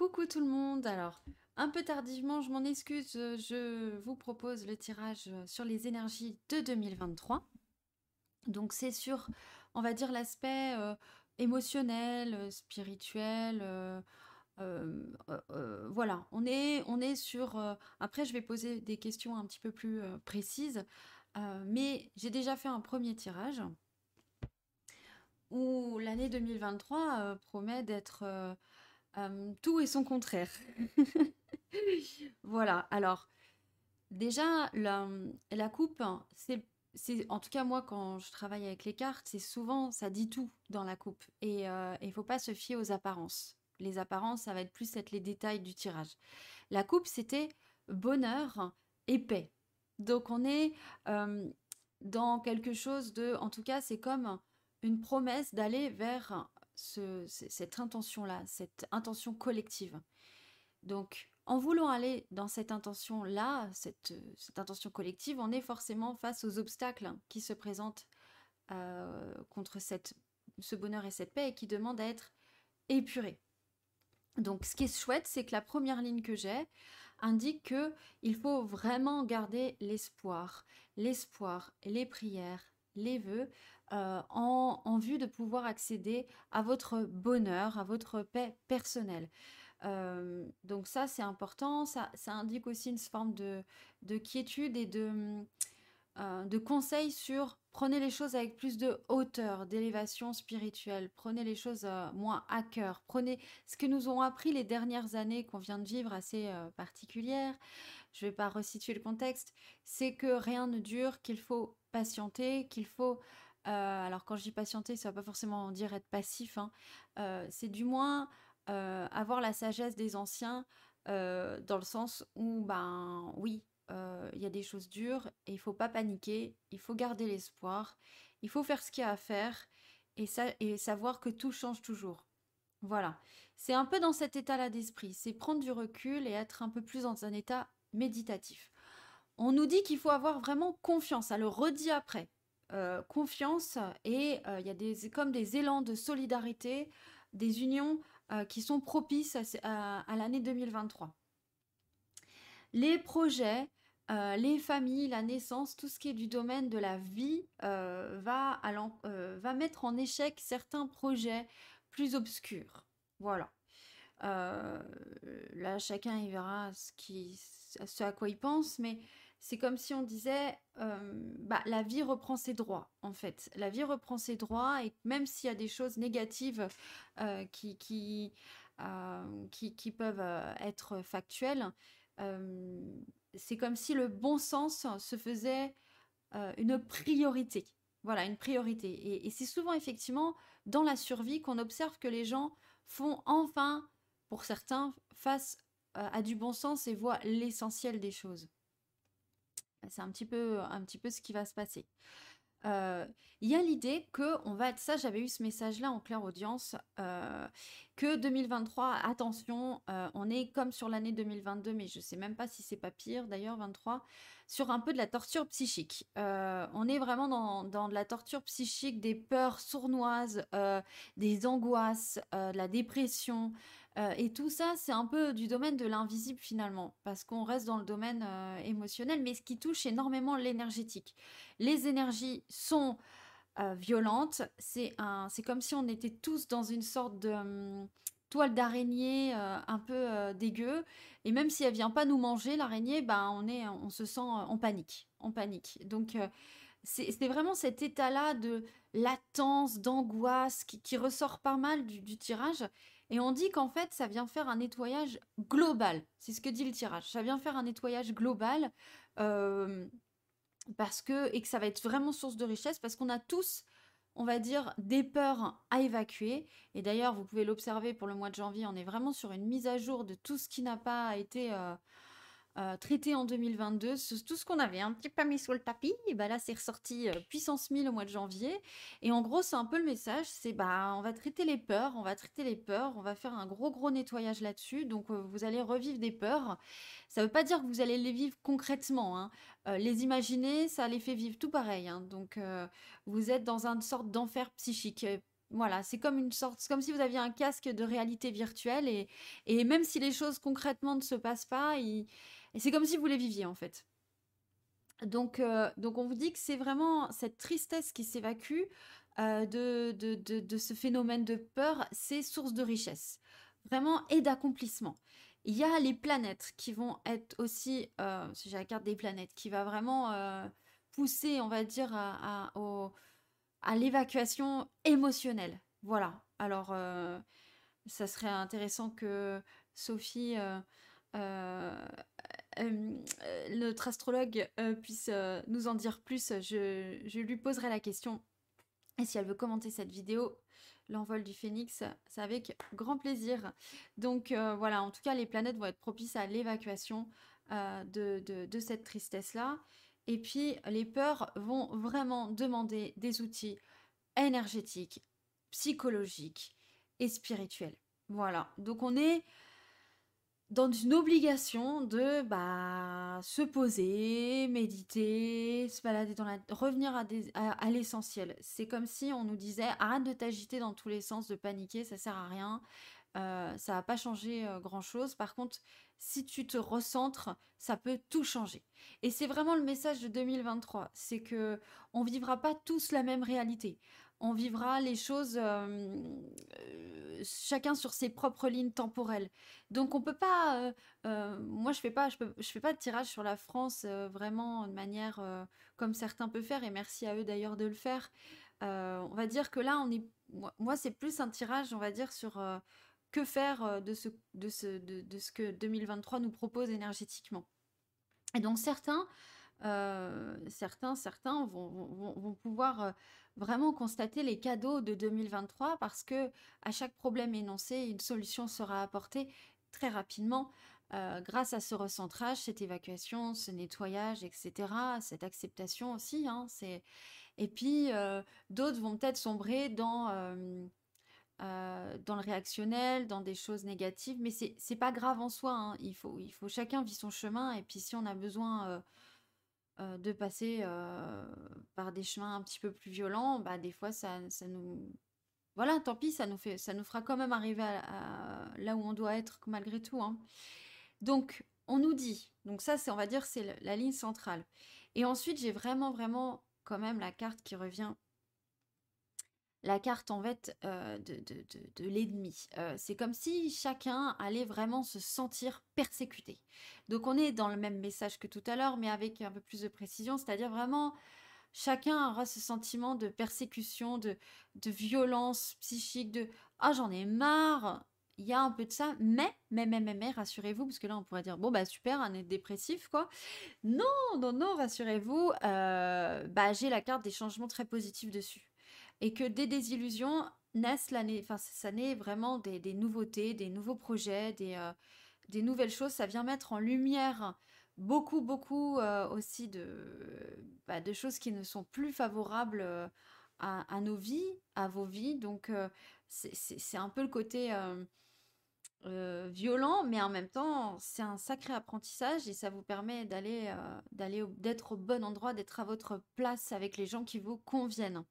coucou tout le monde. Alors, un peu tardivement, je m'en excuse, euh, je vous propose le tirage euh, sur les énergies de 2023. Donc, c'est sur, on va dire, l'aspect euh, émotionnel, spirituel. voilà, on est, on est sur. après, je vais poser des questions un petit peu plus précises, mais j'ai déjà fait un premier tirage où l'année 2023 promet d'être tout et son contraire. voilà, alors déjà, la, la coupe, c'est, c'est, en tout cas moi quand je travaille avec les cartes, c'est souvent, ça dit tout dans la coupe. Et euh, il ne faut pas se fier aux apparences. Les apparences, ça va être plus être les détails du tirage. La coupe, c'était bonheur et paix. Donc on est dans quelque chose de, en tout cas, c'est comme une promesse d'aller vers cette intention-là, cette intention collective. Donc, en voulant aller dans cette intention-là, cette, intention collective, on est forcément face aux obstacles qui se présentent euh, contre ce bonheur et cette paix et qui demandent à être épurés. Donc, ce qui est chouette, c'est que la première ligne que j'ai indique que il faut vraiment garder l'espoir, l'espoir, les prières, les vœux, euh, en, vue de pouvoir accéder à votre bonheur, à votre paix personnelle. Euh, donc ça, c'est important. Ça, indique aussi une forme de, quiétude et de, euh, de conseils sur prenez les choses avec plus de hauteur, d'élévation spirituelle. Prenez les choses moins à cœur. Prenez ce que nous ont appris les dernières années qu'on vient de vivre assez particulières. Je ne vais pas resituer le contexte. C'est que rien ne dure, qu'il faut patienter, qu'il faut euh, alors quand je dis patienter, ça ne va pas forcément dire être passif, hein. euh, c'est du moins euh, avoir la sagesse des anciens dans le sens où, ben oui, il y a des choses dures et il faut pas paniquer, il faut garder l'espoir, il faut faire ce qu'il y a à faire et, et savoir que tout change toujours. Voilà, c'est un peu dans cet état-là d'esprit, c'est prendre du recul et être un peu plus dans un état méditatif. On nous dit qu'il faut avoir vraiment confiance, ça le redit après. Euh, confiance et euh, il y a des, comme des élans de solidarité, des unions euh, qui sont propices à, l'année 2023. Les projets, les familles, la naissance, tout ce qui est du domaine de la vie va, va mettre en échec certains projets plus obscurs. Voilà. là, chacun y verra ce, ce à quoi il pense, mais c'est comme si on disait, bah, la vie reprend ses droits, en fait. La vie reprend ses droits, et même s'il y a des choses négatives qui, qui, qui, peuvent être factuelles, c'est comme si le bon sens se faisait une priorité. Voilà, une priorité. Et, et c'est souvent effectivement dans la survie qu'on observe que les gens font enfin, pour certains, face à du bon sens et voient l'essentiel des choses. C'est un petit peu, un petit peu ce qui va se passer. Euh, il y a l'idée que on va être ça, j'avais eu ce message-là en claire audience, euh, que 2023, attention, euh, on est comme sur l'année 2022, mais je sais même pas si c'est pas pire d'ailleurs, 23, sur un peu de la torture psychique. on est vraiment dans, dans, de la torture psychique, des peurs sournoises, des angoisses, de la dépression, euh, et tout ça, c'est un peu du domaine de l'invisible finalement, parce qu'on reste dans le domaine euh, émotionnel, mais ce qui touche énormément l'énergétique. Les énergies sont euh, violentes, c'est comme si on était tous dans une sorte de hum, toile d'araignée un peu dégueu, et même si elle vient pas nous manger, l'araignée, ben, on, on se sent en panique, en panique. Donc c'est vraiment cet état-là de latence, d'angoisse qui, ressort pas mal du tirage et on dit qu'en fait, ça vient faire un nettoyage global. C'est ce que dit le tirage. Ça vient faire un nettoyage global euh, parce que et que ça va être vraiment source de richesse parce qu'on a tous, on va dire, des peurs à évacuer. Et d'ailleurs, vous pouvez l'observer pour le mois de janvier, on est vraiment sur une mise à jour de tout ce qui n'a pas été euh, euh, traité en 2022, tout ce qu'on avait un petit peu mis sous le tapis, et bah là c'est ressorti euh, puissance 1000 au mois de janvier. Et en gros, c'est un peu le message, c'est bah on va traiter les peurs, on va traiter les peurs, on va faire un gros gros nettoyage là-dessus. Donc euh, vous allez revivre des peurs. Ça ne veut pas dire que vous allez les vivre concrètement. Hein. les imaginer, ça les fait vivre tout pareil. Hein. Donc vous êtes dans une sorte d'enfer psychique voilà, c'est comme une sorte, comme si vous aviez un casque de réalité virtuelle et, et même si les choses concrètement ne se passent pas, c'est comme si vous les viviez en fait. Donc, euh, donc on vous dit que c'est vraiment cette tristesse qui s'évacue euh, de, de, de, ce phénomène de peur, c'est source de richesse, vraiment et d'accomplissement. Il y a les planètes qui vont être aussi, euh, j'ai la carte des planètes, qui va vraiment pousser, on va dire, à l'évacuation émotionnelle. Voilà. Alors, ça serait intéressant que Sophie notre astrologue puisse nous en dire plus, je, lui poserai la question. Et si elle veut commenter cette vidéo, l'envol du phénix, c'est avec grand plaisir. Donc voilà, en tout cas, les planètes vont être propices à l'évacuation de, de, cette tristesse-là. Et puis, les peurs vont vraiment demander des outils énergétiques, psychologiques et spirituels. Voilà, donc on est dans une obligation de bah, se poser, méditer, se balader dans la... revenir à, l'essentiel. C'est comme si on nous disait arrête de t'agiter dans tous les sens, de paniquer, ça sert à rien. Euh, ça va pas changer euh, grand chose. Par contre, si tu te recentres, ça peut tout changer. Et c'est vraiment le message de 2023, c'est que on vivra pas tous la même réalité on vivra les choses euh, chacun sur ses propres lignes temporelles. Donc on peut pas, euh, euh, moi je fais pas, je, fais pas de tirage sur la France vraiment de manière comme certains peuvent faire et merci à eux d'ailleurs de le faire. on va dire que là on est, moi, c'est plus un tirage, on va dire sur que faire de ce, de ce, de, ce que 2023 nous propose énergétiquement. Et donc certains certains, certains vont, pouvoir vraiment constater les cadeaux de 2023 parce que à chaque problème énoncé, une solution sera apportée très rapidement euh, grâce à ce recentrage, cette évacuation, ce nettoyage, etc., cette acceptation aussi. Hein, et puis, euh, d'autres vont peut-être sombrer dans, euh, le réactionnel, dans des choses négatives, mais c'est pas grave en soi. Hein. Il, faut, il faut chacun vit son chemin, et puis si on a besoin euh, de passer euh, par des chemins un petit peu plus violents, bah, des fois, ça, nous... Voilà, tant pis, ça nous, fait, ça nous fera quand même arriver là où on doit être malgré tout. Hein. Donc, on nous dit, donc ça, c'est, on va dire, c'est la ligne centrale. Et ensuite, j'ai vraiment, vraiment quand même la carte qui revient la carte en fait euh, de, l'ennemi. Euh, c'est comme si chacun allait vraiment se sentir persécuté. Donc on est dans le même message que tout à l'heure, mais avec un peu plus de précision, c'est-à-dire vraiment chacun aura ce sentiment de persécution, de, violence psychique, de ah j'en ai marre. Il y a un peu de ça, mais, mais, mais, mais, mais rassurez-vous, parce que là, on pourrait dire, bon, bah super, un être dépressif, quoi. Non, non, non, rassurez-vous, euh, bah, j'ai la carte des changements très positifs dessus et que des désillusions naissent l'année, enfin ça naît vraiment des, nouveautés, des nouveaux projets, des, euh, des nouvelles choses. Ça vient mettre en lumière beaucoup, beaucoup euh, aussi de, bah, de choses qui ne sont plus favorables euh, à, nos vies, à vos vies. Donc c'est un peu le côté violent, mais en même temps c'est un sacré apprentissage et ça vous permet d'aller, d'être au bon endroit, d'être à votre place avec les gens qui vous conviennent.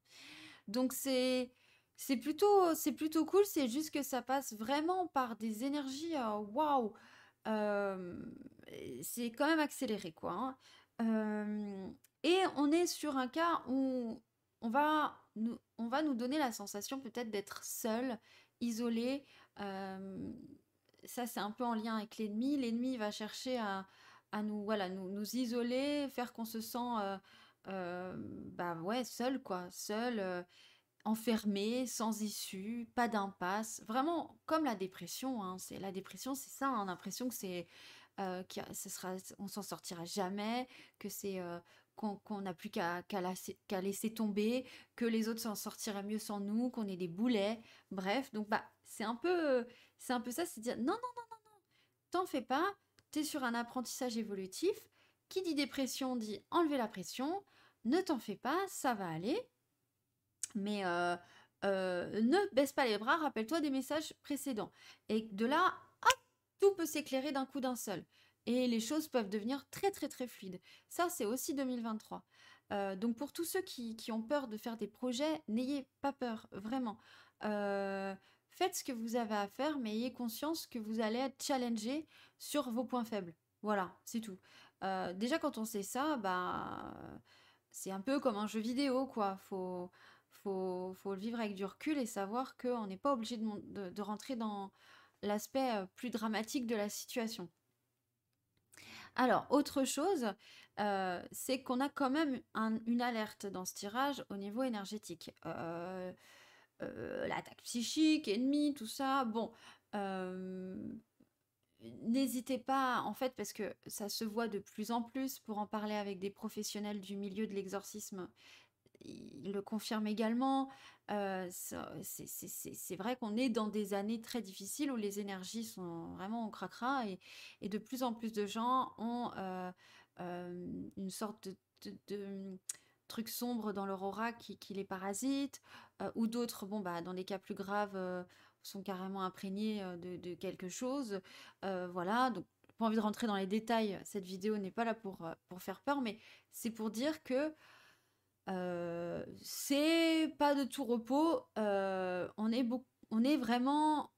Donc c'est c'est plutôt c'est plutôt cool. C'est juste que ça passe vraiment par des énergies. Euh, waouh, c'est quand même accéléré quoi. Hein. et on est sur un cas où on va nous, on va nous donner la sensation peut-être d'être seul, isolé. ça, c'est un peu en lien avec l'ennemi. L'ennemi va chercher à, à nous, voilà, nous, nous isoler, faire qu'on se sent euh, bah ouais, seul quoi, seul, euh, enfermé, sans issue, pas d'impasse, vraiment comme la dépression. Hein, c'est la dépression, c'est ça. On a l'impression que c'est, euh, sera, on s'en sortira jamais, que c'est qu'on n'a plus qu'à qu'à laisser tomber, que les autres s'en sortiraient mieux sans nous, qu'on est des boulets. Bref, donc bah c'est un peu, c'est un peu ça, c'est dire non non non non non, t'en fais pas, t'es sur un apprentissage évolutif. Qui dit dépression dit enlever la pression. Ne t'en fais pas, ça va aller. Mais euh, euh, ne baisse pas les bras, rappelle-toi des messages précédents. Et de là, tout peut s'éclairer d'un coup d'un seul. Et les choses peuvent devenir très très très fluides. Ça, c'est aussi 2023. Euh, donc pour tous ceux qui, qui, ont peur de faire des projets, n'ayez pas peur, vraiment. faites ce que vous avez à faire, mais ayez conscience que vous allez être challengé sur vos points faibles. Voilà, c'est tout. déjà, quand on sait ça, bah, c'est un peu comme un jeu vidéo, quoi. Faut, faut, le vivre avec du recul et savoir qu'on n'est pas obligé de, rentrer dans l'aspect euh, plus dramatique de la situation. Alors, autre chose, euh, c'est qu'on a quand même une alerte dans ce tirage au niveau énergétique. Euh, l'attaque psychique, ennemi, tout ça. Bon, n'hésitez pas, en fait, parce que ça se voit de plus en plus, pour en parler avec des professionnels du milieu de l'exorcisme il le confirme également. Euh, c'est vrai qu'on est dans des années très difficiles où les énergies sont vraiment au cracra et, de plus en plus de gens ont euh, euh, une sorte de, truc sombre dans leur aura qui, les parasite, ou d'autres, bon, bah, dans les cas plus graves, sont carrément imprégnés de, quelque chose. voilà, donc pas envie de rentrer dans les détails, cette vidéo n'est pas là pour, pour faire peur, mais c'est pour dire que euh, c'est pas de tout repos. Euh, on, est on est vraiment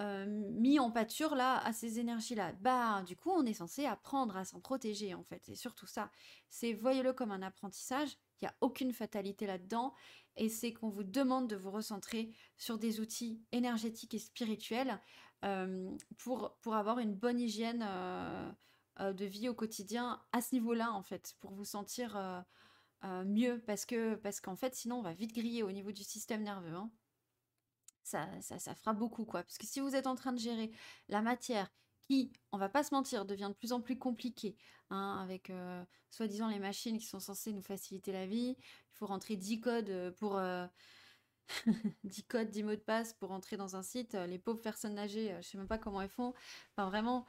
euh, mis en pâture là à ces énergies-là. Bah, du coup, on est censé apprendre à s'en protéger en fait. C'est surtout ça. C'est voyez-le comme un apprentissage. Il n'y a aucune fatalité là-dedans. Et c'est qu'on vous demande de vous recentrer sur des outils énergétiques et spirituels pour, pour avoir une bonne hygiène de vie au quotidien à ce niveau-là en fait, pour vous sentir euh, mieux parce parce qu'en fait sinon on va vite griller au niveau du système nerveux. Hein. Ça, ça, ça, fera beaucoup quoi. Parce que si vous êtes en train de gérer la matière qui, on va pas se mentir, devient de plus en plus compliquée, hein, avec euh, soi-disant les machines qui sont censées nous faciliter la vie, il faut rentrer 10 codes euh, pour 10 codes, 10 mots de passe pour entrer dans un site. Euh, les pauvres personnes âgées, euh, je sais même pas comment elles font. Enfin, vraiment,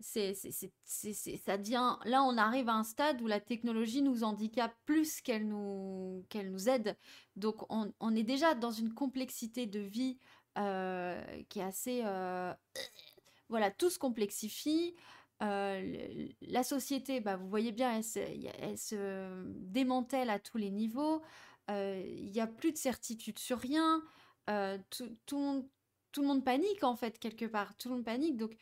c'est, ça devient. Là, on arrive à un stade où la technologie nous handicape plus qu'elle nous, qu'elle nous aide. Donc, on, est déjà dans une complexité de vie euh, qui est assez. Voilà, tout se complexifie. la société, bah, vous voyez bien, elle se démantèle à tous les niveaux. Il n'y a plus de certitude sur rien, tout, tout, le monde panique en fait quelque part, tout le monde panique, donc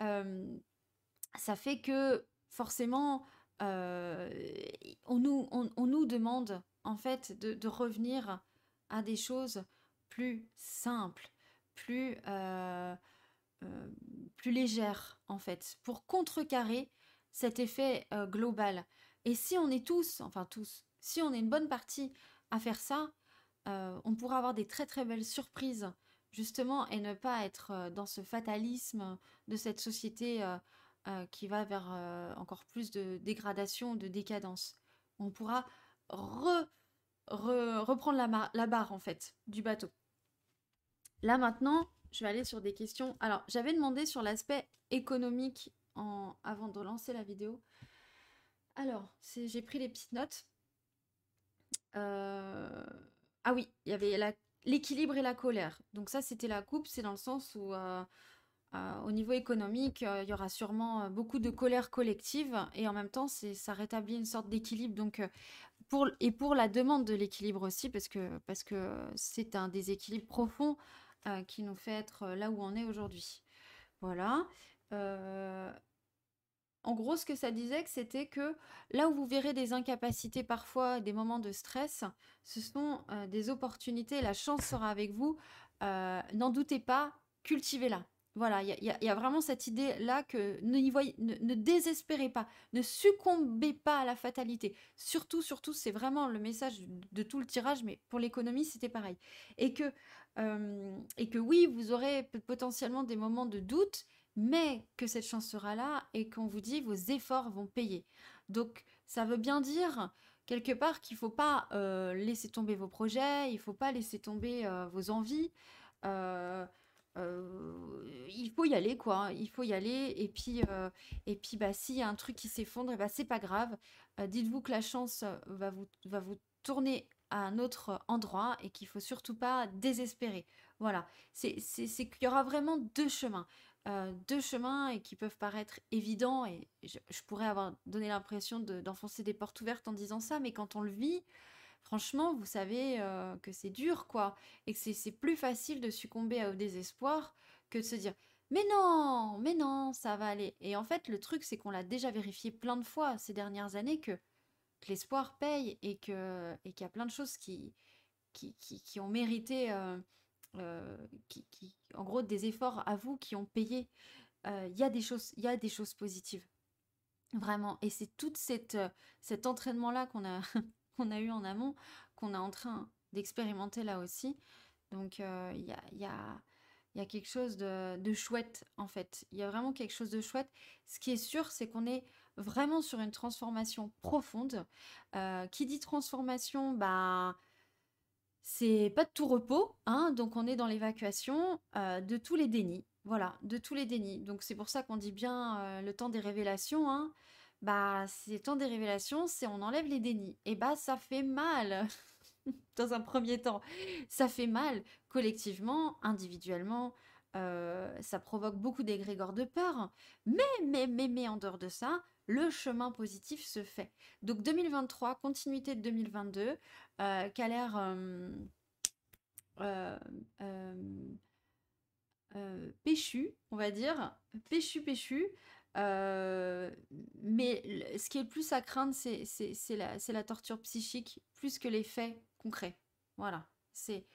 ça fait que forcément on, nous, on, nous demande en fait de, revenir à des choses plus simples, plus, plus légères en fait, pour contrecarrer cet effet global. Et si on est tous, enfin tous, si on est une bonne partie à faire ça, euh, on pourra avoir des très très belles surprises justement et ne pas être euh, dans ce fatalisme de cette société euh, qui va vers encore plus de dégradation, de décadence. On pourra reprendre la, la, barre en fait du bateau. Là maintenant, je vais aller sur des questions. Alors, j'avais demandé sur l'aspect économique avant de lancer la vidéo. Alors, j'ai pris les petites notes. Euh, ah oui, il y avait l'équilibre et la colère. Donc ça, c'était la coupe, c'est dans le sens où, euh, euh, au niveau économique, il y aura sûrement beaucoup de colère collective et en même temps, ça rétablit une sorte d'équilibre. Donc, pour, et pour la demande de l'équilibre aussi, parce que parce que c'est un déséquilibre profond qui nous fait être là où on est aujourd'hui. Voilà. En gros, ce que ça disait, c'était que là où vous verrez des incapacités parfois, des moments de stress, ce sont euh, des opportunités, la chance sera avec vous. Euh, n'en doutez pas, cultivez-la. Voilà, il y, a vraiment cette idée-là que ne, désespérez pas, ne succombez pas à la fatalité. Surtout, surtout, c'est vraiment le message de, tout le tirage, mais pour l'économie, c'était pareil. Et que, euh, et que oui, vous aurez potentiellement des moments de doute, mais que cette chance sera là et qu'on vous dit vos efforts vont payer. Donc ça veut bien dire quelque part qu'il ne faut pas euh, laisser tomber vos projets, il ne faut pas laisser tomber euh, vos envies. Il faut y aller quoi, il faut y aller et puis et puis bah s'il y a un truc qui s'effondre, bah c'est pas grave. Dites-vous que la chance va vous va vous tourner à un autre endroit et qu'il faut surtout pas désespérer. Voilà, c'est qu'il y aura vraiment deux chemins. Euh, deux chemins et qui peuvent paraître évidents et je, pourrais avoir donné l'impression d'enfoncer des portes ouvertes en disant ça, mais quand on le vit, franchement, vous savez euh, que c'est dur, quoi, et que c'est plus facile de succomber au désespoir que de se dire mais non, mais non, ça va aller. Et en fait, le truc, c'est qu'on l'a déjà vérifié plein de fois ces dernières années que, l'espoir paye et que et qu'il y a plein de choses qui qui, qui, ont mérité, euh, euh, qui, qui, en gros, des efforts à vous qui ont payé. Il y a des choses, y a des choses positives. Vraiment. Et c'est tout cet entraînement-là qu'on a, qu'on a eu en amont, qu'on est en train d'expérimenter là aussi. Donc, euh, il y, a, quelque chose de, chouette, en fait. Il y a vraiment quelque chose de chouette. Ce qui est sûr, c'est qu'on est vraiment sur une transformation profonde. Euh, qui dit transformation, bah, c'est pas de tout repos, hein, donc on est dans l'évacuation de tous les dénis. Voilà, de tous les dénis. Donc c'est pour ça qu'on dit bien euh, le temps des révélations. Hein. Bah, c'est temps des révélations, c'est on enlève les dénis. Et bah, ça fait mal dans un premier temps. Ça fait mal collectivement, individuellement. Euh, ça provoque beaucoup d'égrégores de peur. Mais, mais, mais, mais en dehors de ça, le chemin positif se fait. Donc 2023, continuité de 2022, euh, qui a l'air... Péchu, on va dire, péchu, péchu. Euh, mais ce qui est le plus à craindre, c'est la, torture psychique plus que les faits concrets. Voilà. C'est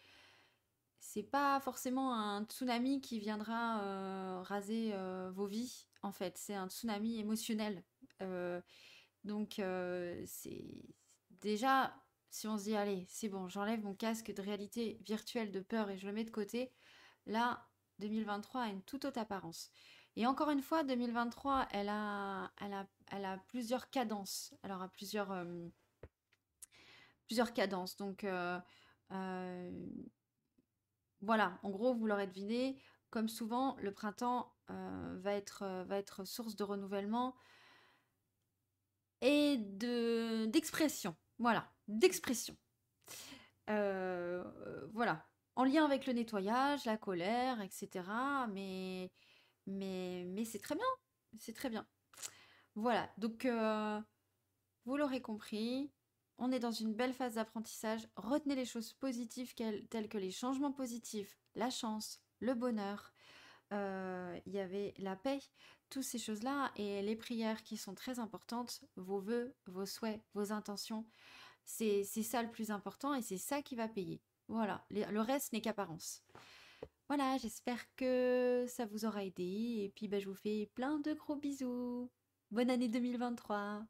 c'est pas forcément un tsunami qui viendra euh, raser vos vies, en fait. C'est un tsunami émotionnel. donc, c'est déjà, si on se dit, allez, c'est bon, j'enlève mon casque de réalité virtuelle de peur et je le mets de côté, là, 2023 a une toute autre apparence. Et encore une fois, 2023, elle a, plusieurs cadences. Elle aura plusieurs, euh, cadences. Donc, euh, euh, voilà, en gros, vous l'aurez deviné, comme souvent, le printemps va, être, va être source de renouvellement et de d'expression. Voilà, d'expression. voilà, en lien avec le nettoyage, la colère, etc. Mais, mais, mais c'est très bien, c'est très bien. Voilà, donc euh, vous l'aurez compris, on est dans une belle phase d'apprentissage. Retenez les choses positives telles que les changements positifs, la chance, le bonheur. Euh, il y avait la paix, toutes ces choses-là et les prières qui sont très importantes, vos voeux, vos souhaits, vos intentions. C'est ça le plus important et c'est ça qui va payer. Voilà, le reste n'est qu'apparence. Voilà, j'espère que ça vous aura aidé. Et puis, bah, je vous fais plein de gros bisous. Bonne année 2023.